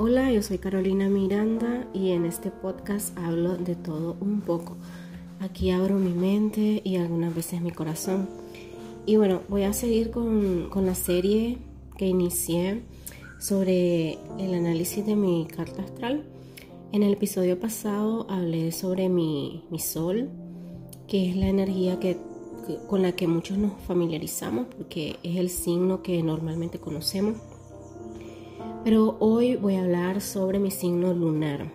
Hola, yo soy Carolina Miranda y en este podcast hablo de todo un poco. Aquí abro mi mente y algunas veces mi corazón. Y bueno, voy a seguir con, la serie que inicié sobre el análisis de mi carta astral. En el episodio pasado hablé sobre mi, sol, que es la energía que, con la que muchos nos familiarizamos porque es el signo que normalmente conocemos pero hoy voy a hablar sobre mi signo lunar.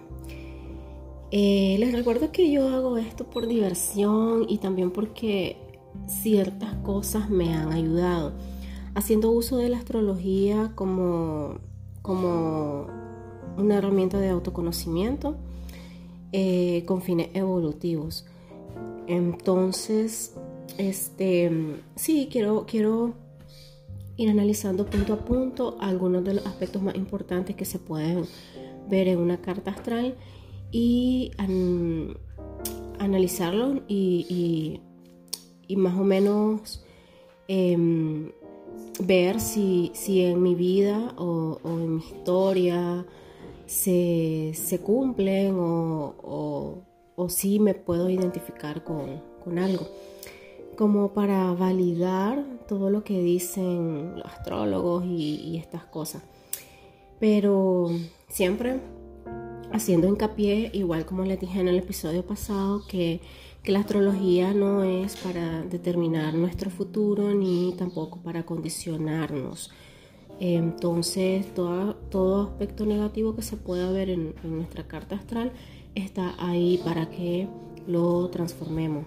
Eh, les recuerdo que yo hago esto por diversión y también porque ciertas cosas me han ayudado. Haciendo uso de la astrología como, como una herramienta de autoconocimiento eh, con fines evolutivos. Entonces, este, sí, quiero, quiero ir analizando punto a punto algunos de los aspectos más importantes que se pueden ver en una carta astral y analizarlo y, más o menos em, ver si, en mi vida o, en mi historia se, cumplen o, si me puedo identificar con algo como para validar todo lo que dicen los astrólogos y, estas cosas. Pero siempre haciendo hincapié, igual como les dije en el episodio pasado, que, la astrología no es para determinar nuestro futuro ni tampoco para condicionarnos. Entonces, todo, todo aspecto negativo que se pueda ver en nuestra carta astral está ahí para que lo transformemos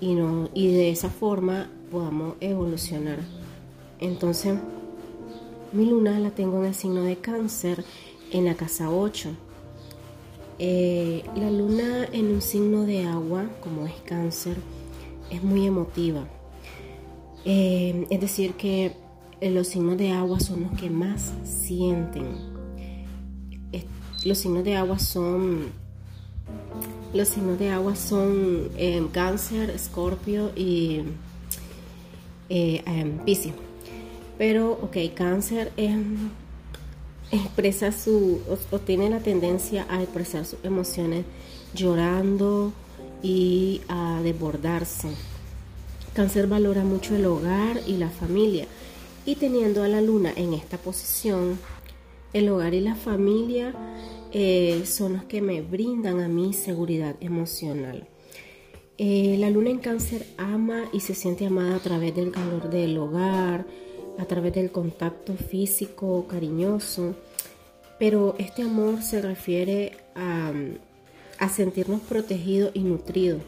y, no, y de esa forma podamos evolucionar. Entonces, mi luna la tengo en el signo de cáncer en la casa 8. Eh, la luna en un signo de agua, como es cáncer, es muy emotiva. Eh, es decir, que los signos de agua son los que más sienten. los signos de agua son los signos de agua son em, cáncer, escorpio y eh, em, piscis. Pero, ok, cáncer em, expresa su, o, tiene la tendencia a expresar sus emociones llorando y a desbordarse. Cáncer valora mucho el hogar y la familia. Y teniendo a la luna en esta posición, el hogar y la familia eh, son los que me brindan a mí seguridad emocional. Eh, la luna en cáncer ama y se siente amada a través del calor del hogar, a través del contacto físico cariñoso, pero este amor se refiere a, sentirnos protegidos y nutridos.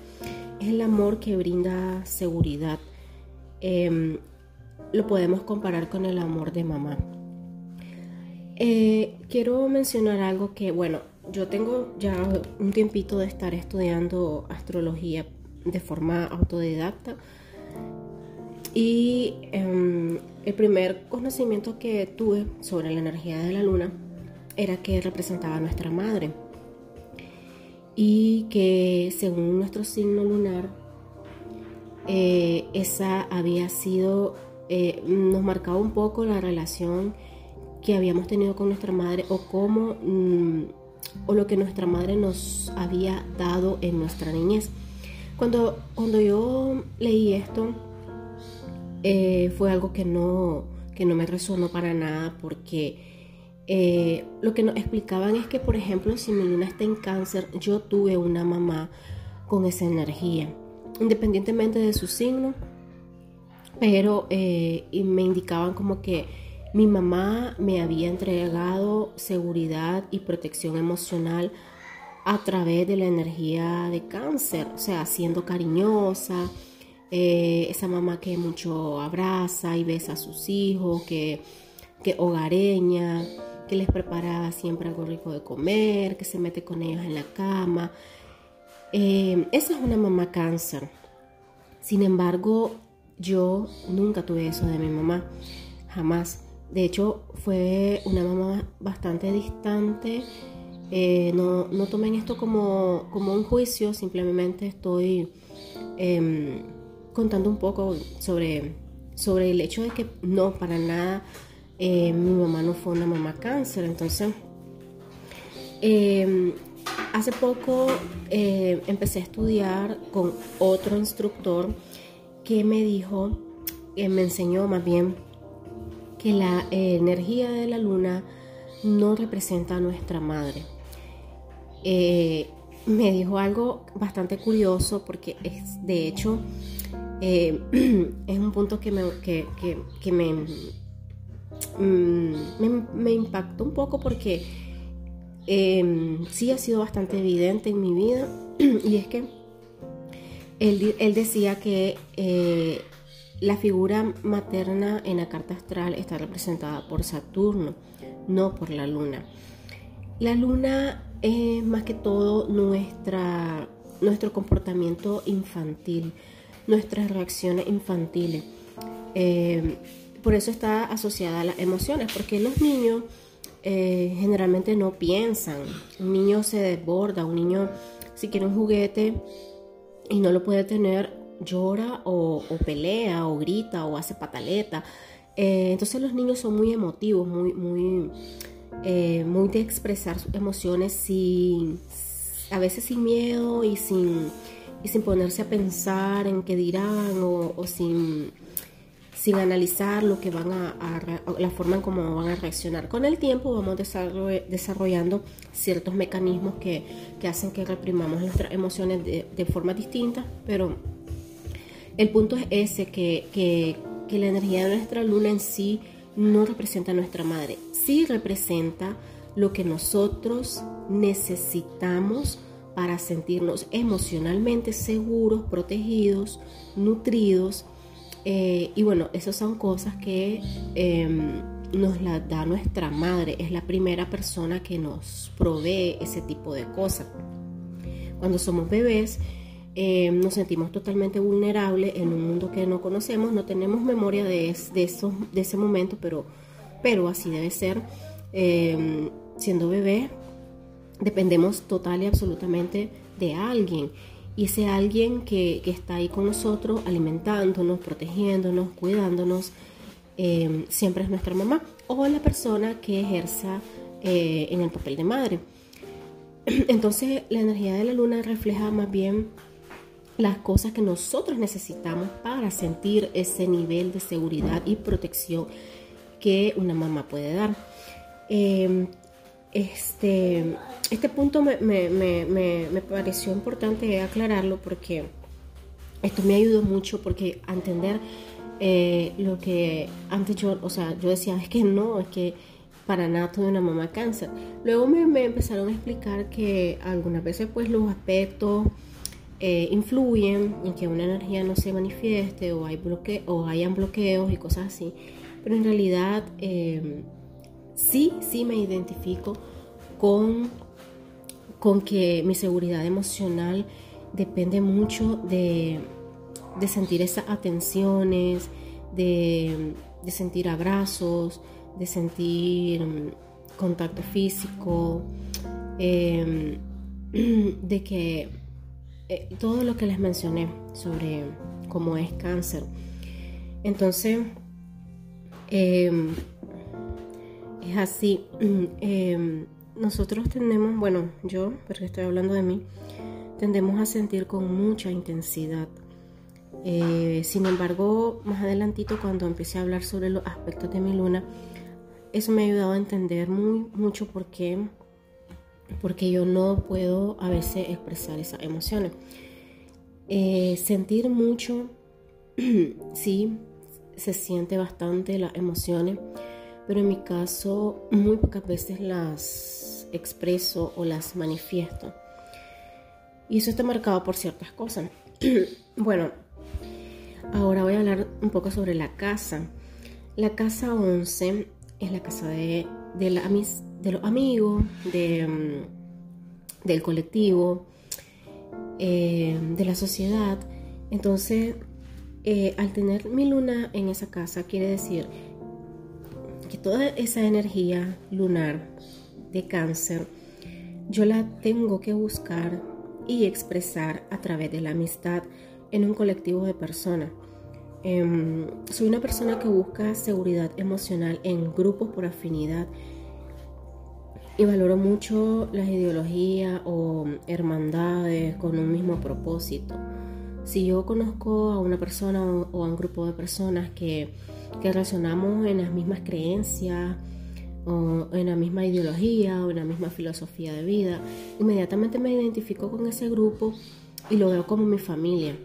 Es el amor que brinda seguridad. Em, lo podemos comparar con el amor de mamá. Eh, quiero mencionar algo que, bueno, yo tengo ya un tiempito de estar estudiando astrología de forma autodidacta. Y em, el primer conocimiento que tuve sobre la energía de la luna era que representaba a nuestra madre. Y que según nuestro signo lunar eh, esa había sido eh, nos marcaba un poco la relación que habíamos tenido con nuestra madre o cómo mm, o lo que nuestra madre nos había dado en nuestra niñez. Cuando, cuando yo leí esto, eh, fue algo que no, que no me resonó para nada porque eh, lo que nos explicaban es que, por ejemplo, si mi luna está en cáncer, yo tuve una mamá con esa energía, independientemente de su signo, pero eh, y me indicaban como que mi mamá me había entregado seguridad y protección emocional a través de la energía de cáncer, o sea, siendo cariñosa, eh, esa mamá que mucho abraza y besa a sus hijos, que, que hogareña, que les prepara siempre algo rico de comer, que se mete con ellos en la cama. Eh, esa es una mamá cáncer. Sin embargo, yo nunca tuve eso de mi mamá, jamás. De hecho, fue una mamá bastante distante. Eh, no, no, tomen esto como, un juicio, simplemente estoy em, contando un poco sobre, sobre el hecho de que no, para nada, eh, mi mamá no fue una mamá cáncer. Entonces, Em, hace poco eh, empecé a estudiar con otro instructor que me dijo, que me enseñó más bien, que la energía de la luna no representa a nuestra madre. Eh, me dijo algo bastante curioso porque es, de hecho, eh, es un punto que me, que, mm, me, me, impactó un poco porque em, sí ha sido bastante evidente en mi vida y es que él, él decía que eh, la figura materna en la carta astral está representada por Saturno, no por la luna. La luna es más que todo nuestra, nuestro comportamiento infantil, nuestras reacciones infantiles. Eh, por eso está asociada a las emociones, porque los niños eh, generalmente no piensan. Un niño se desborda, un niño si quiere un juguete y no lo puede tener, llora o, pelea o grita o hace pataleta. Eh, entonces los niños son muy emotivos, muy, muy, muy de expresar sus emociones sin, a veces sin miedo y sin y sin ponerse a pensar en qué dirán o, sin, sin analizar lo que van a, la forma en cómo van a reaccionar. Con el tiempo vamos desarrollando ciertos mecanismos que, hacen que reprimamos nuestras emociones de, de forma distinta, pero el punto es ese, que, que, la energía de nuestra luna en sí no representa a nuestra madre, sí representa lo que nosotros necesitamos para sentirnos emocionalmente seguros, protegidos, nutridos. Eh, y bueno, esas son cosas que em, nos las da nuestra madre. Es la primera persona que nos provee ese tipo de cosas. Cuando somos bebés, em, nos sentimos totalmente vulnerables en un mundo que no conocemos. No tenemos memoria de, de, de ese momento, pero, pero así debe ser. Em, siendo bebé, dependemos total y absolutamente de alguien. Y ese alguien que, está ahí con nosotros, alimentándonos, protegiéndonos, cuidándonos, eh, siempre es nuestra mamá o la persona que ejerza eh, en el papel de madre. Entonces la energía de la luna refleja más bien las cosas que nosotros necesitamos para sentir ese nivel de seguridad y protección que una mamá puede dar. Eh, este, este punto me, pareció importante aclararlo porque esto me ayudó mucho porque a entender eh, lo que antes yo, o sea, yo decía, es que no, es que para nada tuve una mamá cáncer. Luego me, empezaron a explicar que algunas veces pues los aspectos eh, influyen en que una energía no se manifieste o, hay bloque o hayan bloqueos y cosas así. Pero en realidad... Eh, sí, sí me identifico con, con que mi seguridad emocional depende mucho de, sentir esas atenciones, de, sentir abrazos, de sentir mm, contacto físico, em, de que eh, todo lo que les mencioné sobre cómo es cáncer. Entonces, em, es así. Em, nosotros tendemos, bueno, yo, porque estoy hablando de mí, tendemos a sentir con mucha intensidad. Eh, sin embargo, más adelantito, cuando empecé a hablar sobre los aspectos de mi luna, eso me ha ayudado a entender muy, mucho por qué, porque yo no puedo a veces expresar esas emociones. Eh, sentir mucho, sí, se siente bastante las emociones pero en mi caso muy pocas veces las expreso o las manifiesto. Y eso está marcado por ciertas cosas. bueno, ahora voy a hablar un poco sobre la casa. La casa 11 es la casa de, de, la, de los amigos, de, mm, del colectivo, eh, de la sociedad. Entonces, eh, al tener mi luna en esa casa, quiere decir que toda esa energía lunar de cáncer yo la tengo que buscar y expresar a través de la amistad en un colectivo de personas. Em, soy una persona que busca seguridad emocional en grupos por afinidad. Y valoro mucho las ideologías o hermandades con un mismo propósito. Si yo conozco a una persona o a un grupo de personas que, que relacionamos en las mismas creencias, o en la misma ideología o en la misma filosofía de vida, inmediatamente me identifico con ese grupo y lo veo como mi familia.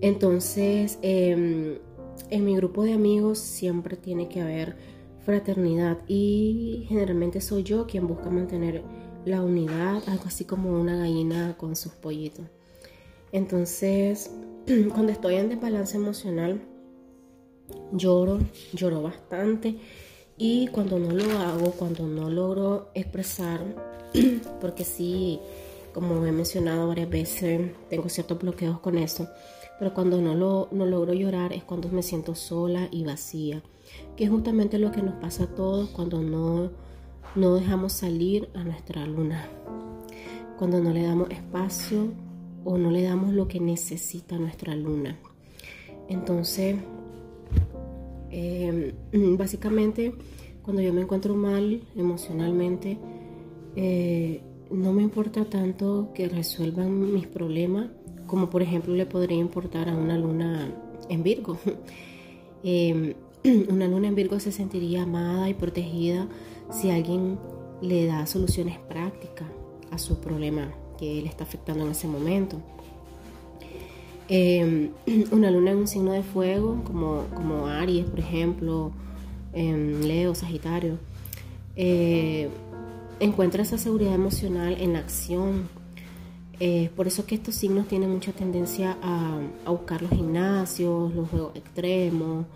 Entonces, em, en mi grupo de amigos siempre tiene que haber fraternidad y generalmente soy yo quien busca mantener la unidad, algo así como una gallina con sus pollitos. Entonces, cuando estoy en desbalance emocional, lloro, lloro bastante y cuando no lo hago, cuando no logro expresar, porque sí, como he mencionado varias veces, tengo ciertos bloqueos con eso, pero cuando no, lo, no logro llorar es cuando me siento sola y vacía, que es justamente lo que nos pasa a todos cuando no, no dejamos salir a nuestra luna, cuando no le damos espacio o no le damos lo que necesita nuestra luna. Entonces, Em, básicamente, cuando yo me encuentro mal emocionalmente, eh, no me importa tanto que resuelvan mis problemas, como por ejemplo le podría importar a una luna en Virgo. Em, una luna en Virgo se sentiría amada y protegida si alguien le da soluciones prácticas a su problema que le está afectando en ese momento. Em, una luna en un signo de fuego, como, como Aries, por ejemplo, em, Leo, Sagitario, eh, encuentra esa seguridad emocional en la acción. Eh, por eso que estos signos tienen mucha tendencia a, buscar los gimnasios, los juegos extremos,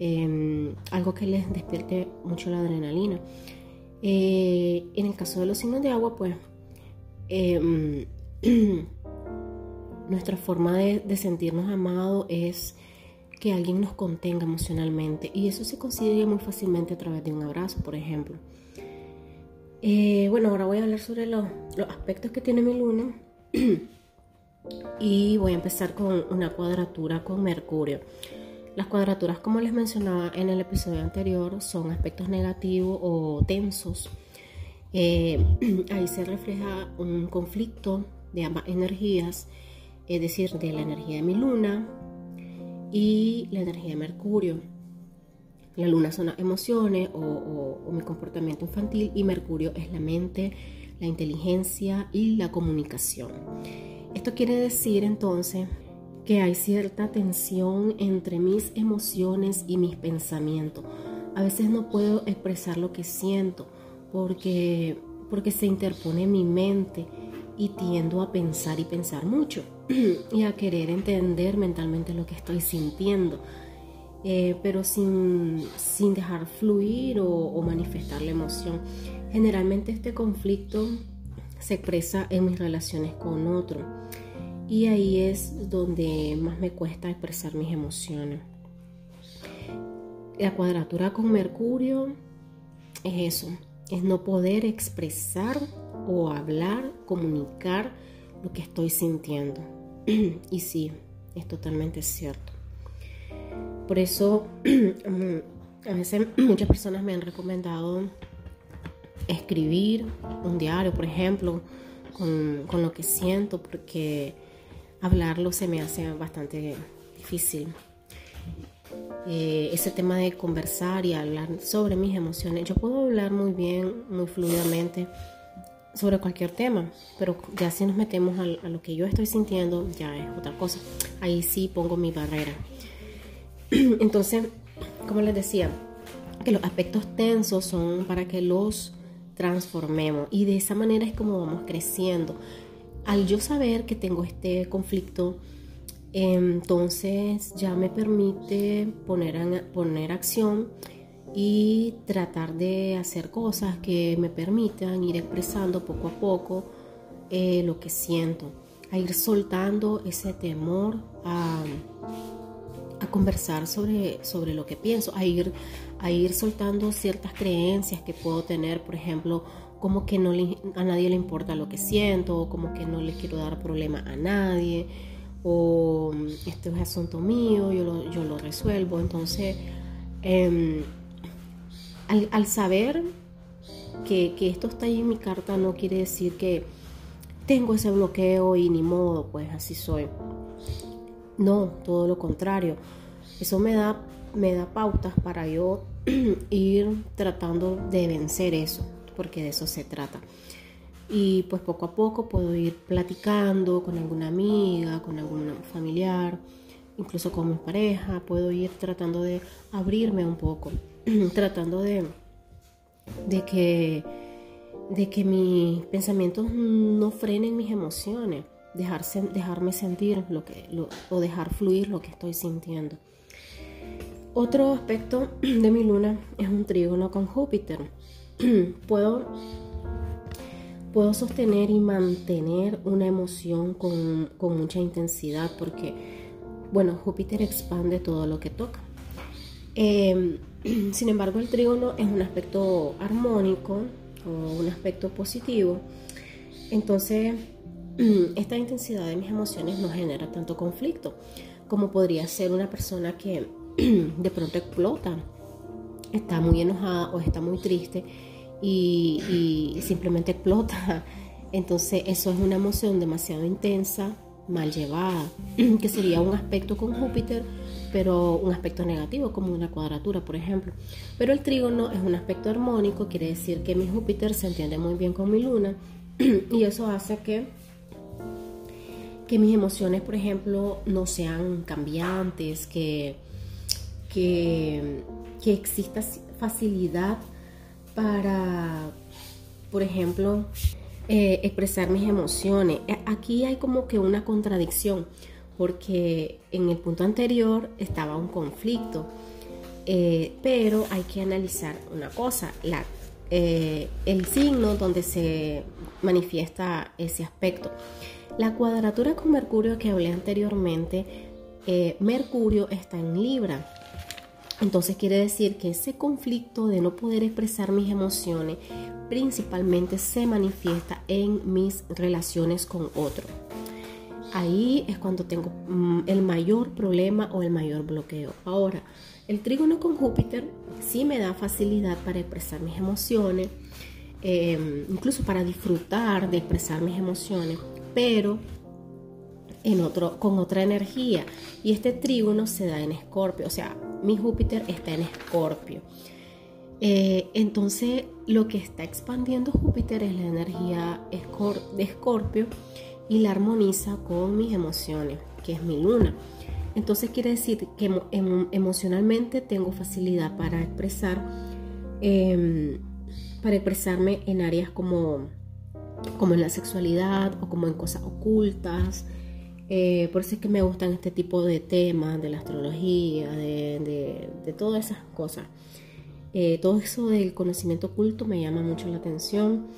em, algo que les despierte mucho la adrenalina. Eh, en el caso de los signos de agua, pues nuestra forma de, sentirnos amados es que alguien nos contenga emocionalmente y eso se consigue muy fácilmente a través de un abrazo, por ejemplo. Eh, bueno, ahora voy a hablar sobre los, aspectos que tiene mi luna y voy a empezar con una cuadratura con Mercurio. Las cuadraturas, como les mencionaba en el episodio anterior, son aspectos negativos o tensos. Eh, ahí se refleja un conflicto de ambas energías es decir, de la energía de mi luna y la energía de Mercurio. La luna son las emociones o, mi comportamiento infantil y Mercurio es la mente, la inteligencia y la comunicación. Esto quiere decir entonces que hay cierta tensión entre mis emociones y mis pensamientos. A veces no puedo expresar lo que siento porque, porque se interpone mi mente y tiendo a pensar y pensar mucho y a querer entender mentalmente lo que estoy sintiendo, eh, pero sin, dejar fluir o, manifestar la emoción. Generalmente este conflicto se expresa en mis relaciones con otro y ahí es donde más me cuesta expresar mis emociones. La cuadratura con Mercurio es eso, es no poder expresar o hablar, comunicar lo que estoy sintiendo. y sí, es totalmente cierto. Por eso, a veces muchas personas me han recomendado escribir un diario, por ejemplo, con, lo que siento, porque hablarlo se me hace bastante difícil. Eh, ese tema de conversar y hablar sobre mis emociones, yo puedo hablar muy bien, muy fluidamente, sobre cualquier tema, pero ya si nos metemos a, lo que yo estoy sintiendo, ya es otra cosa. Ahí sí pongo mi barrera. Entonces, como les decía, que los aspectos tensos son para que los transformemos y de esa manera es como vamos creciendo. Al yo saber que tengo este conflicto, entonces ya me permite poner, poner acción y tratar de hacer cosas que me permitan ir expresando poco a poco eh, lo que siento, a ir soltando ese temor a, conversar sobre, sobre lo que pienso, a ir, a ir soltando ciertas creencias que puedo tener, por ejemplo, como que no a nadie le importa lo que siento, o como que no le quiero dar problema a nadie, o este es asunto mío, yo lo, yo lo resuelvo. Entonces, em, al, saber que, que esto está ahí en mi carta no quiere decir que tengo ese bloqueo y ni modo, pues así soy. No, todo lo contrario. Eso me da, me da pautas para yo ir tratando de vencer eso, porque de eso se trata. Y pues poco a poco puedo ir platicando con alguna amiga, con algún familiar, incluso con mi pareja, puedo ir tratando de abrirme un poco, tratando de, de que de que mis pensamientos no frenen mis emociones, dejarse, dejarme sentir lo que, o dejar fluir lo que estoy sintiendo. Otro aspecto de mi luna es un trígono con Júpiter. puedo, puedo sostener y mantener una emoción con, con mucha intensidad porque, bueno, Júpiter expande todo lo que toca. Em, sin embargo, el trígono es un aspecto armónico, o un aspecto positivo, entonces esta intensidad de mis emociones no genera tanto conflicto como podría ser una persona que de pronto explota, está muy enojada o está muy triste y, simplemente explota. Entonces eso es una emoción demasiado intensa, mal llevada, que sería un aspecto con Júpiter pero un aspecto negativo como una cuadratura, por ejemplo. Pero el trígono es un aspecto armónico, quiere decir que mi Júpiter se entiende muy bien con mi luna y eso hace que que mis emociones, por ejemplo, no sean cambiantes, que, que, que exista facilidad para, por ejemplo, eh, expresar mis emociones. Aquí hay como que una contradicción, porque en el punto anterior estaba un conflicto. Eh, pero hay que analizar una cosa, la, eh, el signo donde se manifiesta ese aspecto. La cuadratura con Mercurio que hablé anteriormente, eh, Mercurio está en Libra. Entonces quiere decir que ese conflicto de no poder expresar mis emociones principalmente se manifiesta en mis relaciones con otros ahí es cuando tengo mm, el mayor problema o el mayor bloqueo. Ahora, el trígono con Júpiter sí me da facilidad para expresar mis emociones, em, incluso para disfrutar de expresar mis emociones, pero en otro, con otra energía. Y este trígono se da en Escorpio, o sea, mi Júpiter está en Escorpio. Eh, entonces, lo que está expandiendo Júpiter es la energía de Escorpio y la armoniza con mis emociones, que es mi luna. Entonces quiere decir que emocionalmente tengo facilidad para expresar, em, para expresarme en áreas como, como en la sexualidad o como en cosas ocultas. Eh, por eso es que me gustan este tipo de temas, de la astrología, de, todas esas cosas. Eh, todo eso del conocimiento oculto me llama mucho la atención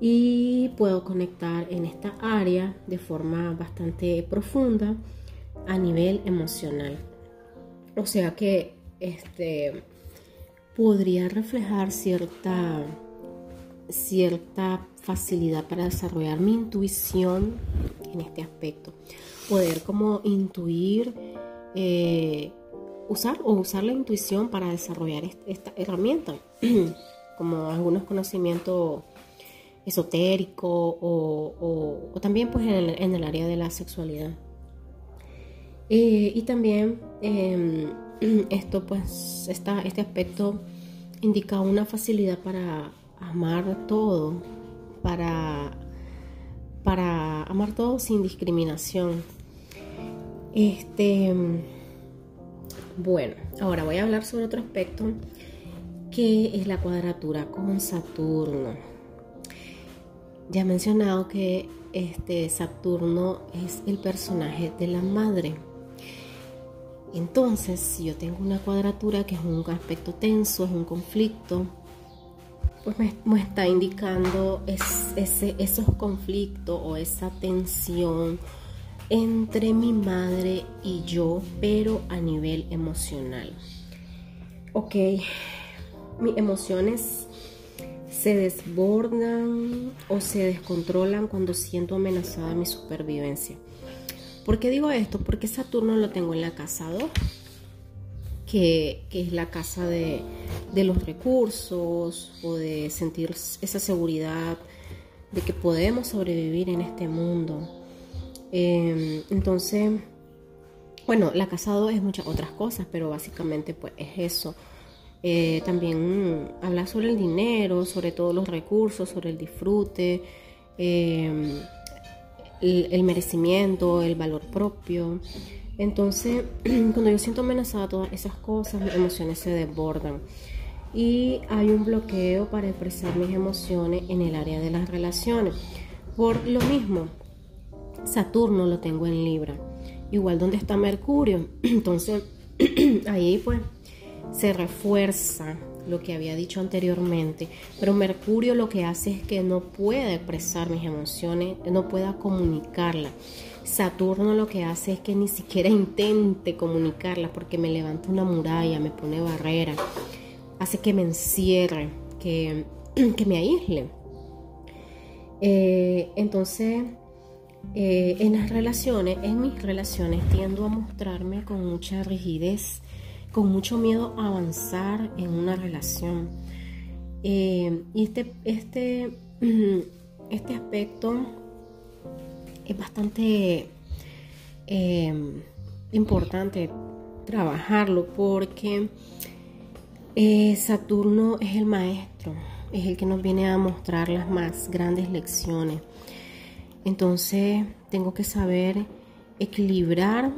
y puedo conectar en esta área de forma bastante profunda a nivel emocional. O sea que este podría reflejar cierta cierta facilidad para desarrollar mi intuición en este aspecto. Poder como intuir, eh, usar o usar la intuición para desarrollar esta herramienta, como algunos conocimientos esotérico o, también pues en el, área de la sexualidad. Eh, y también em, esto pues está, este aspecto indica una facilidad para amar todo, para, para amar todo sin discriminación. Este, bueno, ahora voy a hablar sobre otro aspecto que es la cuadratura con Saturno. Ya he mencionado que este Saturno es el personaje de la madre. Entonces, si yo tengo una cuadratura que es un aspecto tenso, es un conflicto, pues me, está indicando ese, esos conflictos o esa tensión entre mi madre y yo, pero a nivel emocional. Ok, mis emociones se desbordan o se descontrolan cuando siento amenazada mi supervivencia. ¿Por qué digo esto? Porque Saturno lo tengo en la casa 2. Que, es la casa de, los recursos o de sentir esa seguridad de que podemos sobrevivir en este mundo. Em, entonces, bueno, la casa 2 es muchas otras cosas, pero básicamente pues es eso. Eh, también habla sobre el dinero, sobre todos los recursos, sobre el disfrute, em, el, merecimiento, el valor propio. Entonces, cuando yo siento amenazada todas esas cosas, mis emociones se desbordan. Y hay un bloqueo para expresar mis emociones en el área de las relaciones. Por lo mismo, Saturno lo tengo en Libra. Igual donde está Mercurio. Entonces, ahí pues se refuerza lo que había dicho anteriormente, pero Mercurio lo que hace es que no pueda expresar mis emociones, no pueda comunicarlas. Saturno lo que hace es que ni siquiera intente comunicarlas porque me levanta una muralla, me pone barrera, hace que me encierre, que, me aísle. Eh, entonces, eh, en las relaciones, en mis relaciones, tiendo a mostrarme con mucha rigidez con mucho miedo a avanzar en una relación. Eh, y este, este, este aspecto es bastante eh, importante trabajarlo porque eh, Saturno es el maestro, es el que nos viene a mostrar las más grandes lecciones. Entonces tengo que saber equilibrar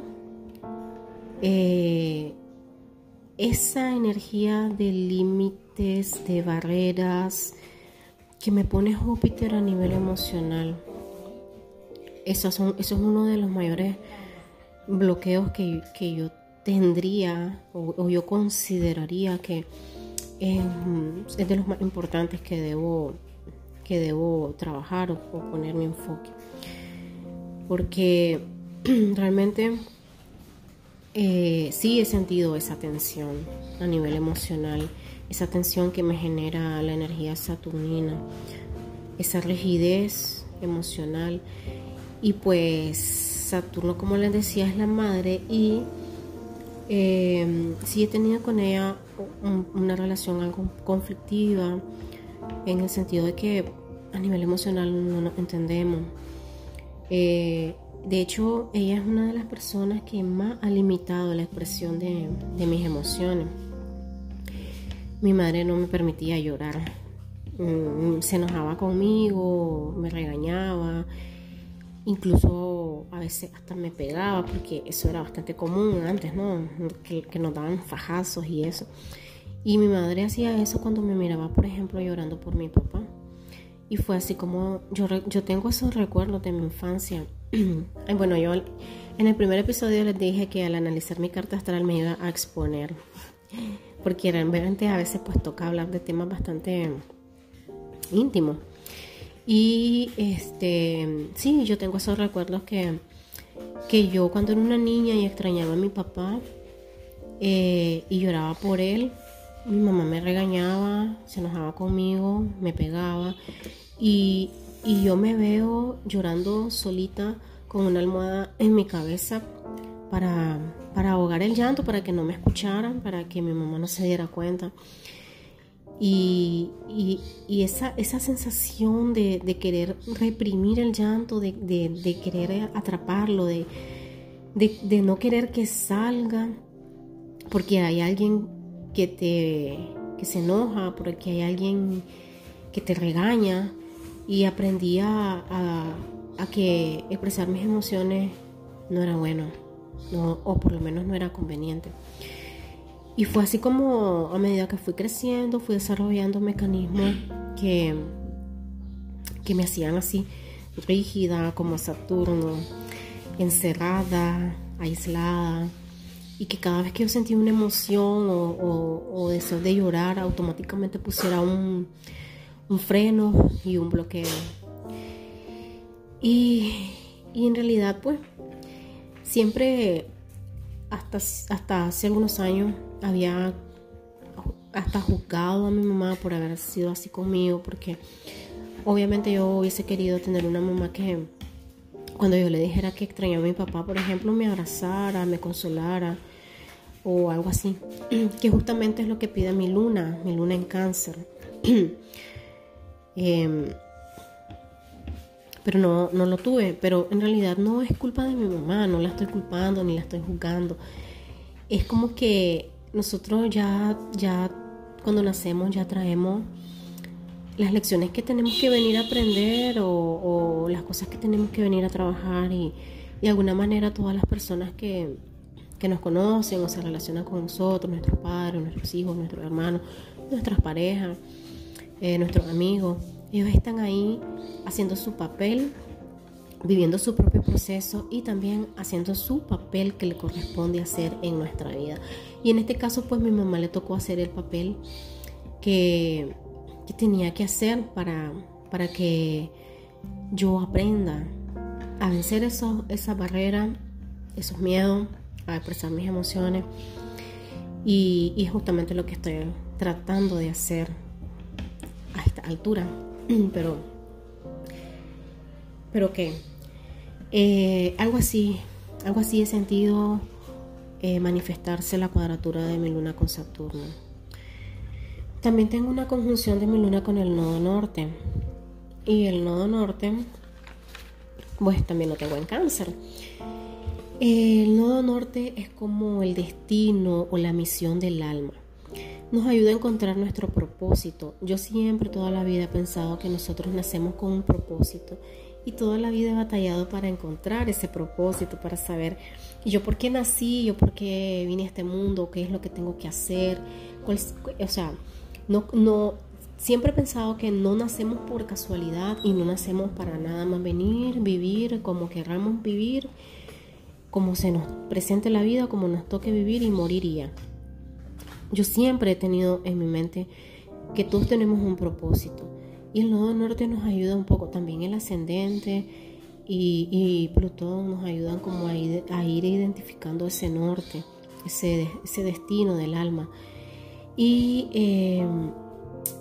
esa energía de límites, de barreras que me pone Júpiter a nivel emocional. Eso, son, es uno de los mayores bloqueos que, yo tendría o, yo consideraría que es, de los más importantes que debo, que debo trabajar o, o poner mi enfoque. Porque realmente eh, sí he sentido esa tensión a nivel emocional, esa tensión que me genera la energía saturnina, esa rigidez emocional. Y pues Saturno, como les decía, es la madre y eh, sí he tenido con ella una relación algo conflictiva en el sentido de que a nivel emocional no nos entendemos. Eh, de hecho, ella es una de las personas que más ha limitado la expresión de, mis emociones. Mi madre no me permitía llorar. Mm, se enojaba conmigo, me regañaba, incluso a veces hasta me pegaba, porque eso era bastante común antes, ¿no? Que, nos daban fajazos y eso. Y mi madre hacía eso cuando me miraba, por ejemplo, llorando por mi papá. Y fue así como yo, yo tengo esos recuerdos de mi infancia bueno, yo en el primer episodio les dije que al analizar mi carta astral me iba a exponer, porque realmente a veces pues toca hablar de temas bastante íntimos. Y este, sí, yo tengo esos recuerdos que, que yo cuando era una niña y extrañaba a mi papá eh, y lloraba por él, mi mamá me regañaba, se enojaba conmigo, me pegaba y y yo me veo llorando solita con una almohada en mi cabeza para, ahogar el llanto, para que no me escucharan, para que mi mamá no se diera cuenta. Y, esa, esa sensación de, querer reprimir el llanto, de, querer atraparlo, de, no querer que salga, porque hay alguien que te que se enoja, porque hay alguien que te regaña, y aprendí a, que expresar mis emociones no era bueno, o por lo menos no era conveniente. Y fue así como a medida que fui creciendo, fui desarrollando mecanismos que, que me hacían así rígida, como Saturno, encerrada, aislada, y que cada vez que yo sentía una emoción o, o deseo de llorar, automáticamente pusiera un, un freno y un bloqueo. Y, en realidad, pues, siempre, hasta, hasta hace algunos años, había hasta juzgado a mi mamá por haber sido así conmigo, porque obviamente yo hubiese querido tener una mamá que cuando yo le dijera que extrañaba a mi papá, por ejemplo, me abrazara, me consolara, o algo así, que justamente es lo que pide mi luna, mi luna en cáncer. Em, pero no, no lo tuve, pero en realidad no es culpa de mi mamá, no la estoy culpando ni la estoy juzgando. Es como que nosotros ya, ya cuando nacemos ya traemos las lecciones que tenemos que venir a aprender o, las cosas que tenemos que venir a trabajar y, de alguna manera todas las personas que, que nos conocen o se relacionan con nosotros, nuestros padres, nuestros hijos, nuestros hermanos, nuestras parejas, eh, nuestros amigos. Ellos están ahí haciendo su papel, viviendo su propio proceso y también haciendo su papel que le corresponde hacer en nuestra vida. Y en este caso, pues mi mamá le tocó hacer el papel que, que tenía que hacer para, para que yo aprenda a vencer esa barrera, esos miedos, a expresar mis emociones. Y, es justamente lo que estoy tratando de hacer a esta altura. Pero, pero que eh, algo así, algo así he sentido eh, manifestarse la cuadratura de mi luna con Saturno. También tengo una conjunción de mi luna con el nodo norte. Y el nodo norte, pues también lo tengo en cáncer. El nodo norte es como el destino o la misión del alma. Nos ayuda a encontrar nuestro propósito. Yo siempre, toda la vida, he pensado que nosotros nacemos con un propósito y toda la vida he batallado para encontrar ese propósito, para saber yo por qué nací, yo por qué vine a este mundo, qué es lo que tengo que hacer. o sea, no, no, siempre he pensado que no nacemos por casualidad y no nacemos para nada más venir, vivir como querramos vivir como se nos presente la vida, como nos toque vivir y moriría. Yo siempre he tenido en mi mente que todos tenemos un propósito. Y el nodo norte nos ayuda un poco, también el ascendente y, Plutón nos ayudan como a ir, identificando ese norte, ese, ese, destino del alma. Y em,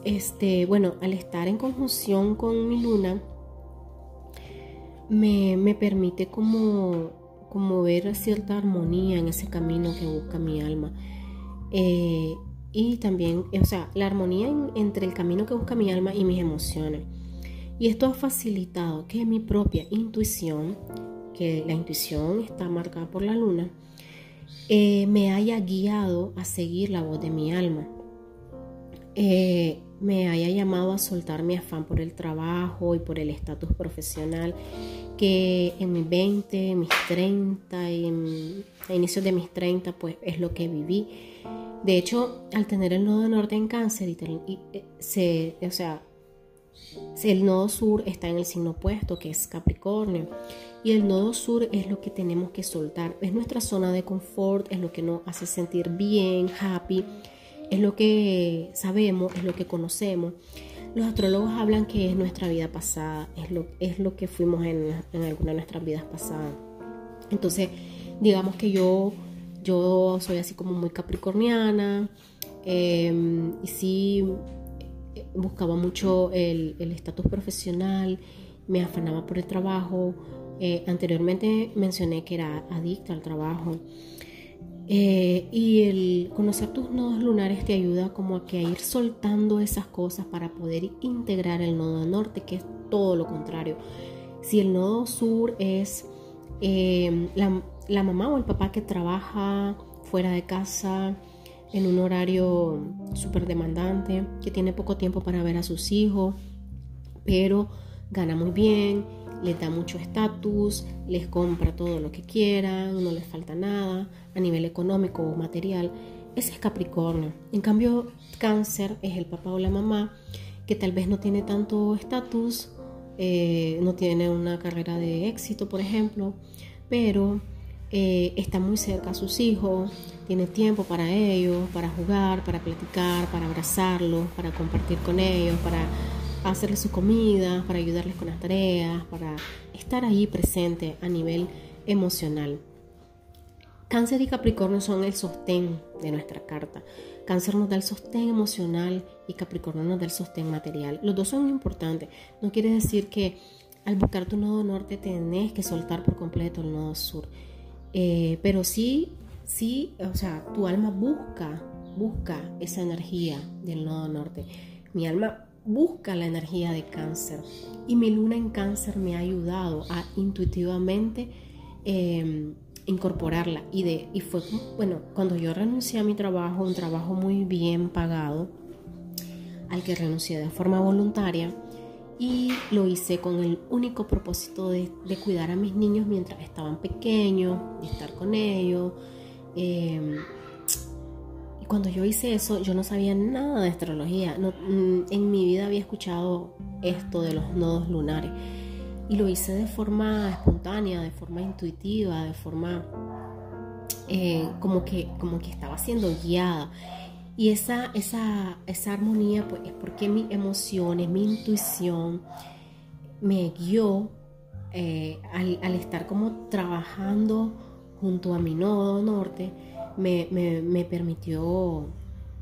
este, bueno, al estar en conjunción con mi luna, me, me permite como como ver cierta armonía en ese camino que busca mi alma. Eh, y también, o sea, la armonía entre el camino que busca mi alma y mis emociones. Y esto ha facilitado que mi propia intuición, que la intuición está marcada por la luna, eh, me haya guiado a seguir la voz de mi alma. Eh, me haya llamado a soltar mi afán por el trabajo y por el estatus profesional que en mis 20, mis 30 y en, a inicios de mis 30 pues es lo que viví. De hecho, al tener el nodo norte en cáncer y, eh, se, o sea, el nodo sur está en el signo opuesto que es Capricornio y el nodo sur es lo que tenemos que soltar, es nuestra zona de confort, es lo que nos hace sentir bien, happy es lo que sabemos, es lo que conocemos. Los astrólogos hablan que es nuestra vida pasada, es lo, es lo que fuimos en, alguna de nuestras vidas pasadas. Entonces, digamos que yo, yo soy así como muy capricorniana em, y sí buscaba mucho el estatus profesional, me afanaba por el trabajo. Eh, anteriormente mencioné que era adicta al trabajo. Eh, y el conocer tus nodos lunares te ayuda como a que a ir soltando esas cosas para poder integrar el nodo norte, que es todo lo contrario. Si el nodo sur es em, la, mamá o el papá que trabaja fuera de casa en un horario súper demandante, que tiene poco tiempo para ver a sus hijos, pero gana muy bien, les da mucho estatus, les compra todo lo que quieran, no les falta nada a nivel económico o material. Ese es Capricornio. En cambio, Cáncer es el papá o la mamá que tal vez no tiene tanto estatus, eh, no tiene una carrera de éxito, por ejemplo, pero eh, está muy cerca a sus hijos, tiene tiempo para ellos, para jugar, para platicar, para abrazarlos, para compartir con ellos, para hacerles su comida, para ayudarles con las tareas, para estar ahí presente a nivel emocional. Cáncer y Capricornio son el sostén de nuestra carta. Cáncer nos da el sostén emocional y Capricornio nos da el sostén material. Los dos son importantes. No quiere decir que al buscar tu nodo norte tenés que soltar por completo el nodo sur. Eh, pero sí, sí, o sea, tu alma busca, busca esa energía del nodo norte. Mi alma busca la energía de cáncer y mi luna en cáncer me ha ayudado a intuitivamente em, incorporarla y de y fue bueno cuando yo renuncié a mi trabajo un trabajo muy bien pagado al que renuncié de forma voluntaria y lo hice con el único propósito de, cuidar a mis niños mientras estaban pequeños, de estar con ellos. Em, y cuando yo hice eso, yo no sabía nada de astrología. Mm, en mi vida había escuchado esto de los nodos lunares. Y lo hice de forma espontánea, de forma intuitiva, de forma eh, como, que, como que estaba siendo guiada. Y esa, esa, esa armonía pues, es porque mis emociones, mi intuición me guió eh, al, estar como trabajando junto a mi nodo norte, me, permitió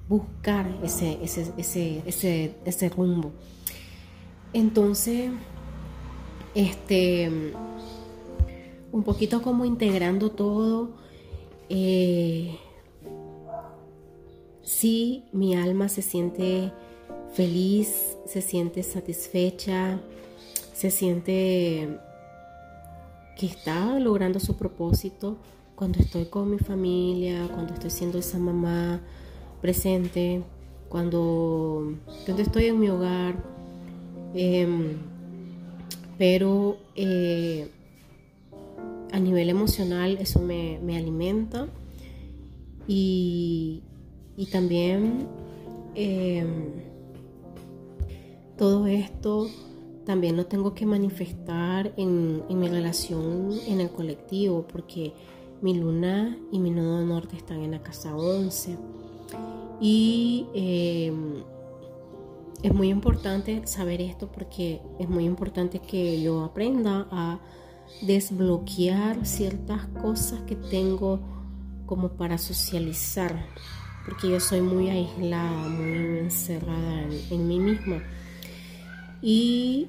buscar ese, ese, ese, ese, rumbo. Entonces, este, un poquito como integrando todo, eh, sí mi alma se siente feliz, se siente satisfecha, se siente que está logrando su propósito cuando estoy con mi familia, cuando estoy siendo esa mamá presente, cuando, estoy en mi hogar. Em, pero eh, a nivel emocional eso me, me alimenta y, y también em, todo esto también lo tengo que manifestar en, mi relación en el colectivo, porque mi luna y mi nodo norte están en la casa 11. Y em, es muy importante saber esto porque es muy importante que yo aprenda a desbloquear ciertas cosas que tengo como para socializar porque yo soy muy aislada, muy encerrada en, mí misma. Y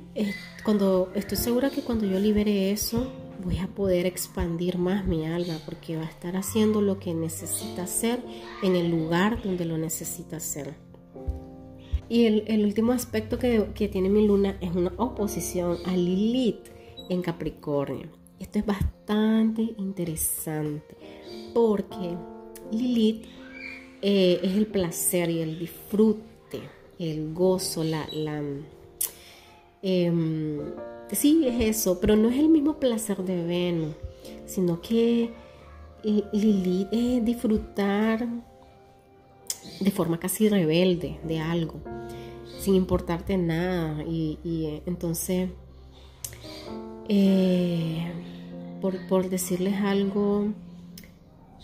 cuando estoy segura que cuando yo libere eso, voy a poder expandir más mi alma, porque va a estar haciendo lo que necesita hacer en el lugar donde lo necesita hacer. Y el, último aspecto que, que tiene mi luna es una oposición a Lilith en Capricornio. Esto es bastante interesante porque Lilith eh, es el placer y el disfrute, el gozo, la... la em, sí, es eso, pero no es el mismo placer de Venus, sino que Lilith es disfrutar de forma casi rebelde de algo, sin importarte nada. Y, eh, entonces, eh, por, decirles algo,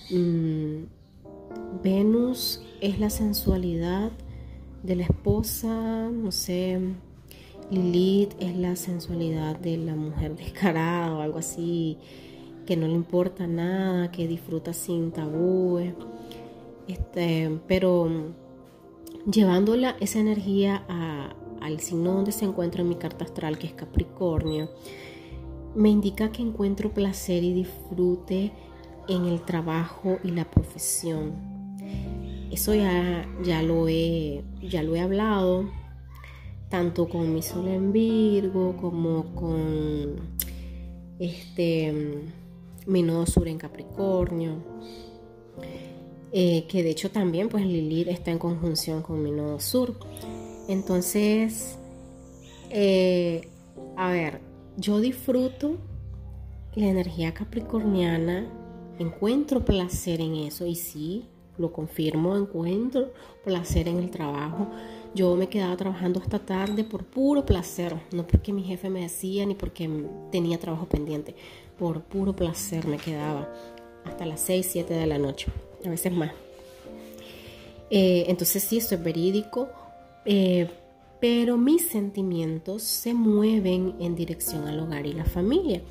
mm, Venus es la sensualidad de la esposa, no sé, Lilith es la sensualidad de la mujer descarada o algo así, que no le importa nada, que disfruta sin tabúes. Este, pero llevándola esa energía al signo donde se encuentra en mi carta astral, que es Capricornio, me indica que encuentro placer y disfrute en el trabajo y la profesión eso ya, ya, lo he, ya lo he hablado, tanto con mi sol en Virgo como con este, mi nodo sur en Capricornio. Eh, que de hecho también pues Lilith está en conjunción con mi nodo sur. Entonces, eh, a ver, yo disfruto la energía capricorniana, encuentro placer en eso y sí, lo confirmo, encuentro placer en el trabajo. Yo me quedaba trabajando hasta tarde por puro placer, no porque mi jefe me decía ni porque tenía trabajo pendiente, por puro placer me quedaba hasta las 6, 7 de la noche, a veces más. Eh, entonces sí, esto es verídico, eh, pero mis sentimientos se mueven en dirección al hogar y la familia.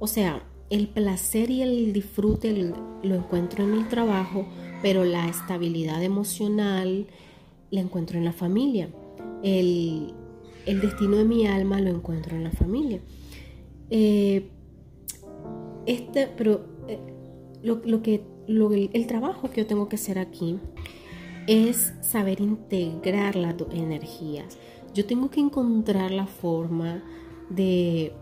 O sea, el placer y el disfrute lo encuentro en el trabajo, pero la estabilidad emocional la encuentro en la familia. El, destino de mi alma lo encuentro en la familia. Eh, este, pero eh, lo, que el trabajo que yo tengo que hacer aquí es saber integrar las energías. Yo tengo que encontrar la forma de,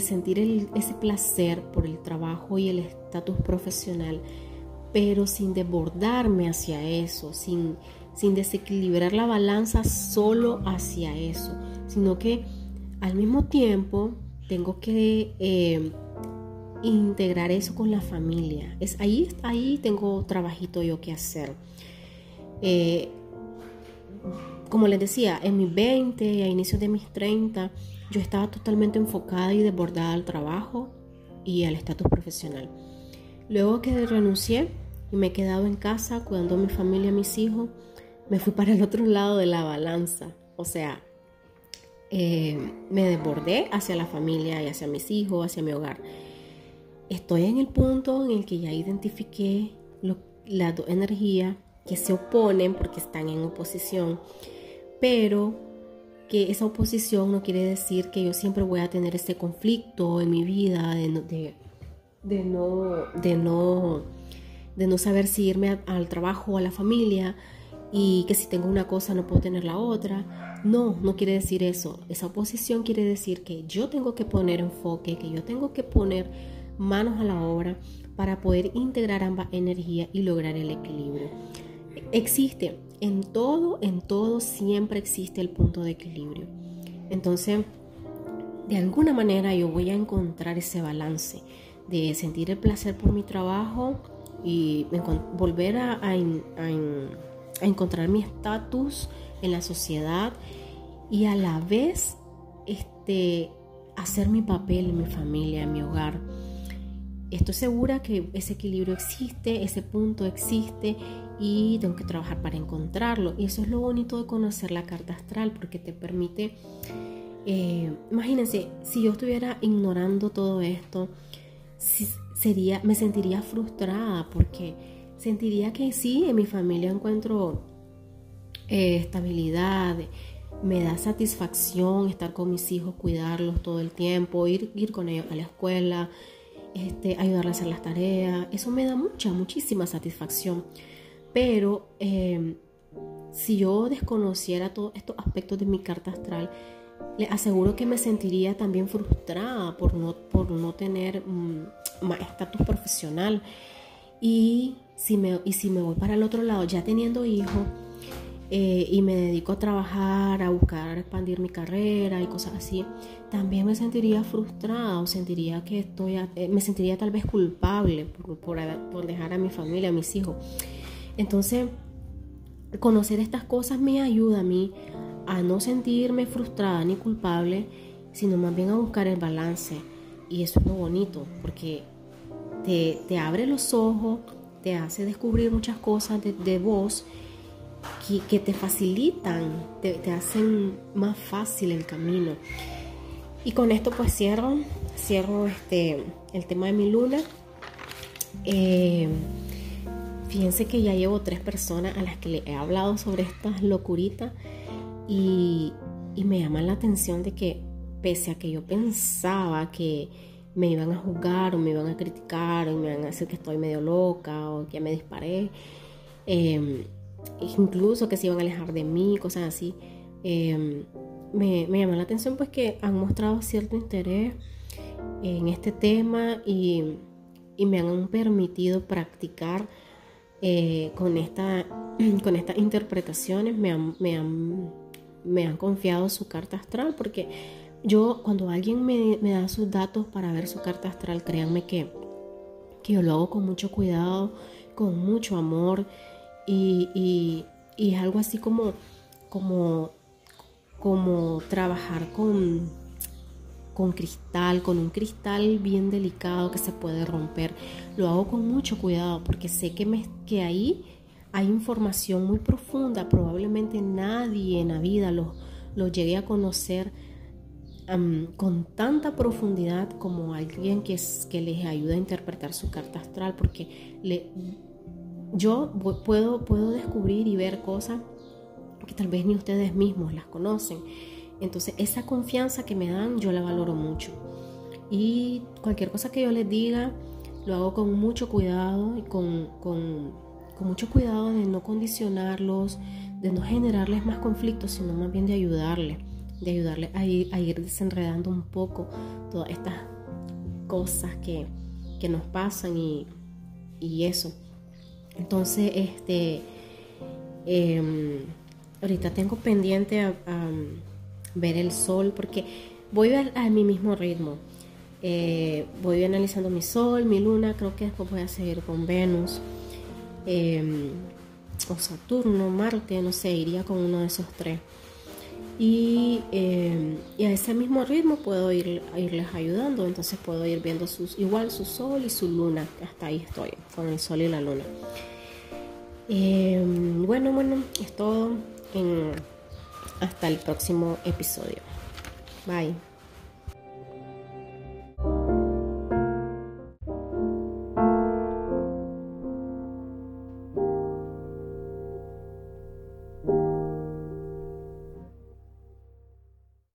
sentir ese placer por el trabajo y el estatus profesional, pero sin desbordarme hacia eso, sin, sin desequilibrar la balanza solo hacia eso, sino que al mismo tiempo tengo que eh, integrar eso con la familia. Es ahí, ahí tengo trabajito yo que hacer. Eh, como les decía, en mis 20, a inicios de mis 30, yo estaba totalmente enfocada y desbordada al trabajo y al estatus profesional. Luego que renuncié y me he quedado en casa cuidando a mi familia, a mis hijos, me fui para el otro lado de la balanza. O sea, eh, me desbordé hacia la familia y hacia mis hijos, hacia mi hogar. Estoy en el punto en el que ya identifiqué las dos energías que se oponen porque están en oposición, pero que esa oposición no quiere decir que yo siempre voy a tener este conflicto en mi vida de no, de, no, de no, de no saber si irme al trabajo o a la familia y que si tengo una cosa no puedo tener la otra. No, no quiere decir eso. Esa oposición quiere decir que yo tengo que poner enfoque, que yo tengo que poner manos a la obra para poder integrar ambas energías y lograr el equilibrio. Existe, en todo, en todo siempre existe el punto de equilibrio. Entonces, de alguna manera yo voy a encontrar ese balance de sentir el placer por mi trabajo y volver a, encontrar mi estatus en la sociedad y a la vez este, hacer mi papel en mi familia, en mi hogar estoy segura que ese equilibrio existe, ese punto existe y tengo que trabajar para encontrarlo. Y eso es lo bonito de conocer la carta astral porque te permite, eh, imagínense, si yo estuviera ignorando todo esto, sería, me sentiría frustrada porque sentiría que sí, en mi familia encuentro eh, estabilidad, me da satisfacción estar con mis hijos, cuidarlos todo el tiempo, ir, ir con ellos a la escuela, este, ayudarle a hacer las tareas. Eso me da mucha, muchísima satisfacción. Pero em, si yo desconociera todos estos aspectos de mi carta astral, le aseguro que me sentiría también frustrada por no, por no tener mm, más estatus profesional. Y si, me, y si me voy para el otro lado, ya teniendo hijos, eh, y me dedico a trabajar, a buscar expandir mi carrera y cosas así, también me sentiría frustrada o sentiría que estoy, eh, me sentiría tal vez culpable por, por, dejar a mi familia, a mis hijos. Entonces, conocer estas cosas me ayuda a mí a no sentirme frustrada ni culpable, sino más bien a buscar el balance. Y eso es lo bonito, porque te, te abre los ojos, te hace descubrir muchas cosas de, de vos que, te facilitan, te, hacen más fácil el camino. Y con esto pues cierro, cierro este, el tema de mi luna. Eh, fíjense que ya llevo tres personas a las que le he hablado sobre estas locuritas y, y me llama la atención de que pese a que yo pensaba que me iban a juzgar o me iban a criticar o me iban a decir que estoy medio loca o que me disparé, eh, incluso que se iban a alejar de mí, cosas así. Em, me, me llama la atención pues que han mostrado cierto interés en este tema y, me han permitido practicar eh, con, esta, con estas interpretaciones, me han, me, han, me han confiado su carta astral porque yo cuando alguien me, me, da sus datos para ver su carta astral, créanme que, que yo lo hago con mucho cuidado, con mucho amor y, es algo así como, como, como trabajar con, con cristal, con un cristal bien delicado que se puede romper. Lo hago con mucho cuidado porque sé que, me, que ahí hay información muy profunda. Probablemente nadie en la vida lo, lo llegue a conocer con tanta profundidad como alguien que, es, que les ayuda a interpretar su carta astral porque le yo puedo, puedo descubrir y ver cosas que tal vez ni ustedes mismos las conocen. Entonces esa confianza que me dan yo la valoro mucho. Y cualquier cosa que yo les diga, lo hago con mucho cuidado y con, con, mucho cuidado de no condicionarlos, de no generarles más conflictos, sino más bien de ayudarles, de ayudarles a ir, a ir desenredando un poco todas estas cosas que, que nos pasan y, y, eso. Entonces, este, em, ahorita tengo pendiente a, ver el sol porque voy a, a mi mismo ritmo. Eh, voy analizando mi sol, mi luna, creo que después voy a seguir con Venus. Em, o Saturno, Marte, no sé, iría con uno de esos tres. Y, em, y, a ese mismo ritmo puedo ir, irles ayudando, entonces puedo ir viendo sus, igual su sol y su luna, hasta ahí estoy, con el sol y la luna. Em, bueno, bueno, es todo. Hasta el próximo episodio. Bye.